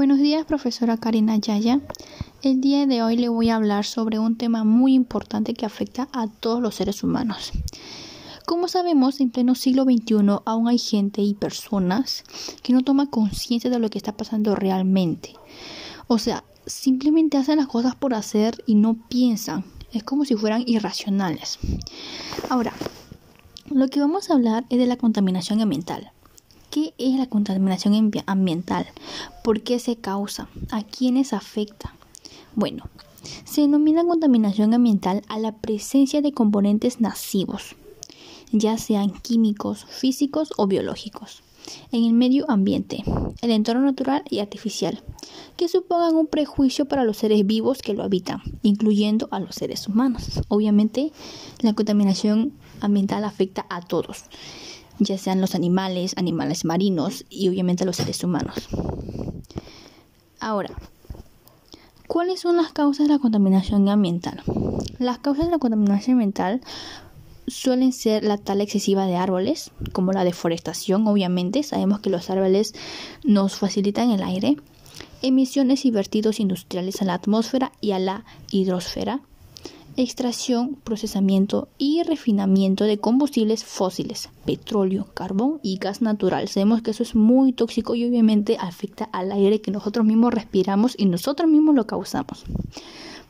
Buenos días, profesora Karina Yaya. El día de hoy le voy a hablar sobre un tema muy importante que afecta a todos los seres humanos. Como sabemos, en pleno siglo XXI aún hay gente y personas que no toman conciencia de lo que está pasando realmente. O sea, simplemente hacen las cosas por hacer y no piensan. Es como si fueran irracionales. Ahora, lo que vamos a hablar es de la contaminación ambiental. ¿Qué es la contaminación ambiental? ¿Por qué se causa? ¿A quiénes afecta? Bueno, se denomina contaminación ambiental a la presencia de componentes nocivos, ya sean químicos, físicos o biológicos, en el medio ambiente, el entorno natural y artificial, que supongan un prejuicio para los seres vivos que lo habitan, incluyendo a los seres humanos. Obviamente, la contaminación ambiental afecta a todos ya sean los animales, animales marinos y obviamente los seres humanos. Ahora, ¿cuáles son las causas de la contaminación ambiental? Las causas de la contaminación ambiental suelen ser la tala excesiva de árboles, como la deforestación, obviamente, sabemos que los árboles nos facilitan el aire, emisiones y vertidos industriales a la atmósfera y a la hidrosfera, extracción, procesamiento y refinamiento de combustibles fósiles, petróleo, carbón y gas natural. Sabemos que eso es muy tóxico y obviamente afecta al aire que nosotros mismos respiramos y nosotros mismos lo causamos.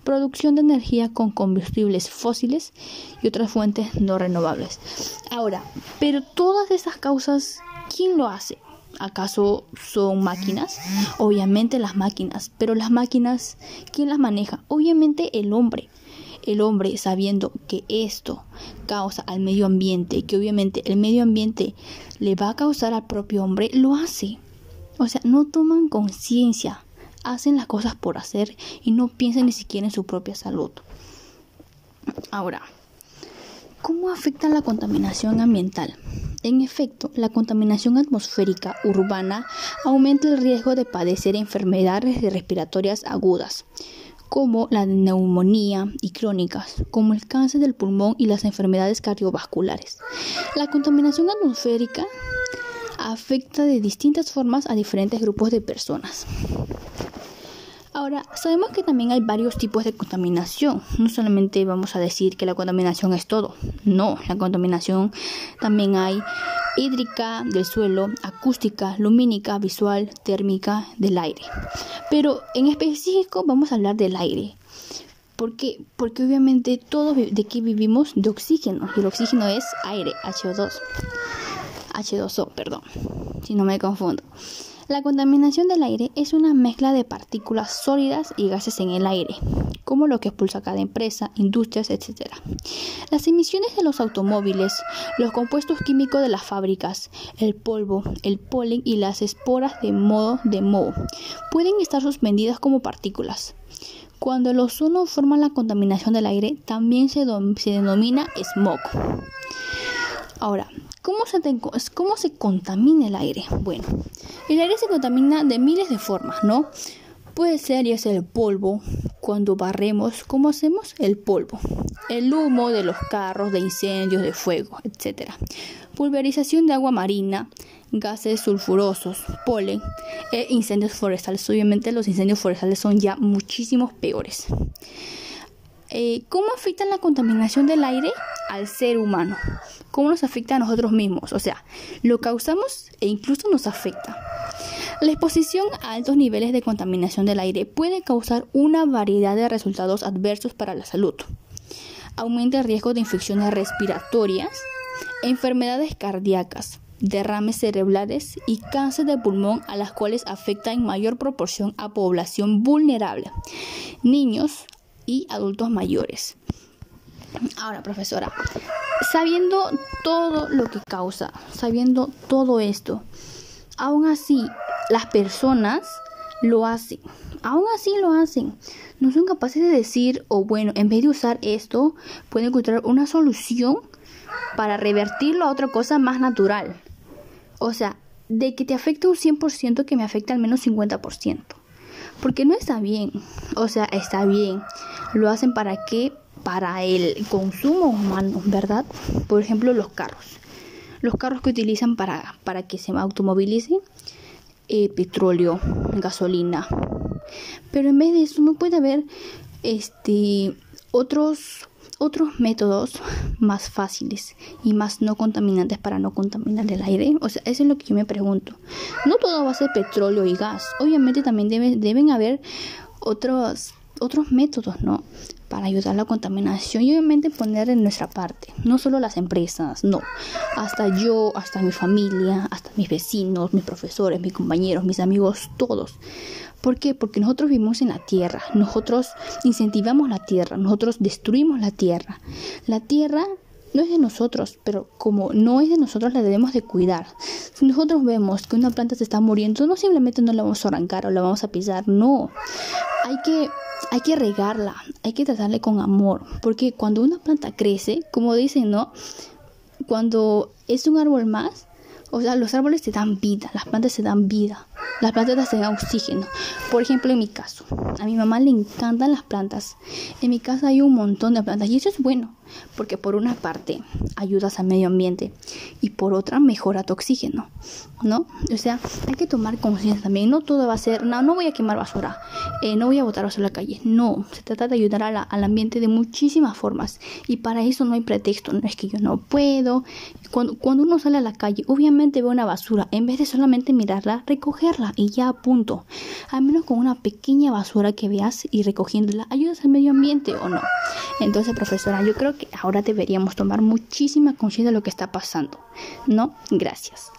Producción de energía con combustibles fósiles y otras fuentes no renovables. Ahora, pero todas esas causas, ¿quién lo hace? ¿Acaso son máquinas? Obviamente las máquinas, pero las máquinas, ¿quién las maneja? Obviamente el hombre el hombre sabiendo que esto causa al medio ambiente, que obviamente el medio ambiente le va a causar al propio hombre, lo hace. O sea, no toman conciencia, hacen las cosas por hacer y no piensan ni siquiera en su propia salud. Ahora, ¿cómo afecta la contaminación ambiental? En efecto, la contaminación atmosférica urbana aumenta el riesgo de padecer enfermedades respiratorias agudas, como la neumonía y crónicas, como el cáncer del pulmón y las enfermedades cardiovasculares. La contaminación atmosférica afecta de distintas formas a diferentes grupos de personas. Ahora, sabemos que también hay varios tipos de contaminación. No solamente vamos a decir que la contaminación es todo. No, la contaminación también hay hídrica del suelo, acústica, lumínica, visual, térmica del aire. Pero en específico vamos a hablar del aire. Porque, porque obviamente todos de aquí vivimos de oxígeno y el oxígeno es aire, HO2. H2O, perdón, si no me confundo. La contaminación del aire es una mezcla de partículas sólidas y gases en el aire, como lo que expulsa cada empresa, industrias, etc. Las emisiones de los automóviles, los compuestos químicos de las fábricas, el polvo, el polen y las esporas de modo de moho pueden estar suspendidas como partículas. Cuando el ozono forma la contaminación del aire, también se, se denomina smog. Ahora, ¿cómo se, ¿cómo se contamina el aire? Bueno, el aire se contamina de miles de formas, ¿no? Puede ser ya sea el polvo, cuando barremos, ¿cómo hacemos? El polvo. El humo de los carros, de incendios, de fuego, etc. Pulverización de agua marina, gases sulfurosos, polen e incendios forestales. Obviamente los incendios forestales son ya muchísimos peores. Eh, ¿Cómo afecta la contaminación del aire al ser humano? ¿Cómo nos afecta a nosotros mismos? O sea, lo causamos e incluso nos afecta. La exposición a altos niveles de contaminación del aire puede causar una variedad de resultados adversos para la salud. Aumenta el riesgo de infecciones respiratorias, enfermedades cardíacas, derrames cerebrales y cáncer de pulmón a las cuales afecta en mayor proporción a población vulnerable, niños, y adultos mayores. Ahora, profesora, sabiendo todo lo que causa, sabiendo todo esto, aún así las personas lo hacen. Aún así lo hacen. No son capaces de decir, o bueno, en vez de usar esto, pueden encontrar una solución para revertirlo a otra cosa más natural. O sea, de que te afecte un 100% que me afecte al menos 50%. Porque no está bien. O sea, está bien. Lo hacen para qué? Para el consumo humano, ¿verdad? Por ejemplo, los carros. Los carros que utilizan para, para que se automovilicen. eh, petróleo, gasolina. Pero en vez de eso no puede haber este otros otros métodos más fáciles y más no contaminantes para no contaminar el aire? O sea, eso es lo que yo me pregunto. No todo va a ser petróleo y gas. Obviamente también deben haber otros, otros métodos, ¿no? Para ayudar a la contaminación y obviamente poner en nuestra parte. No solo las empresas, no. Hasta yo, hasta mi familia, hasta mis vecinos, mis profesores, mis compañeros, mis amigos, todos. ¿Por qué? Porque nosotros vivimos en la tierra, nosotros incentivamos la tierra, nosotros destruimos la tierra. La tierra no es de nosotros, pero como no es de nosotros la debemos de cuidar. Si nosotros vemos que una planta se está muriendo, no simplemente no la vamos a arrancar o la vamos a pisar, no. Hay que hay que regarla, hay que tratarle con amor, porque cuando una planta crece, como dicen, ¿no? Cuando es un árbol más, o sea, los árboles te dan vida, las plantas te dan vida, las plantas te dan oxígeno. Por ejemplo, en mi caso, a mi mamá le encantan las plantas. En mi casa hay un montón de plantas y eso es bueno, porque por una parte ayudas al medio ambiente y por otra mejora tu oxígeno, ¿no? O sea, hay que tomar conciencia también. No todo va a ser, no, no voy a quemar basura, eh, no voy a botar basura a la calle. No, se trata de ayudar al ambiente de muchísimas formas y para eso no hay pretexto. No es que yo no puedo. Cuando, cuando uno sale a la calle, obviamente ve una basura. En vez de solamente mirarla, y ya punto. Al menos con una pequeña basura que veas y recogiéndola, ayudas al medio ambiente o no. Entonces, profesora, yo creo que ahora deberíamos tomar muchísima conciencia de lo que está pasando. ¿No? Gracias.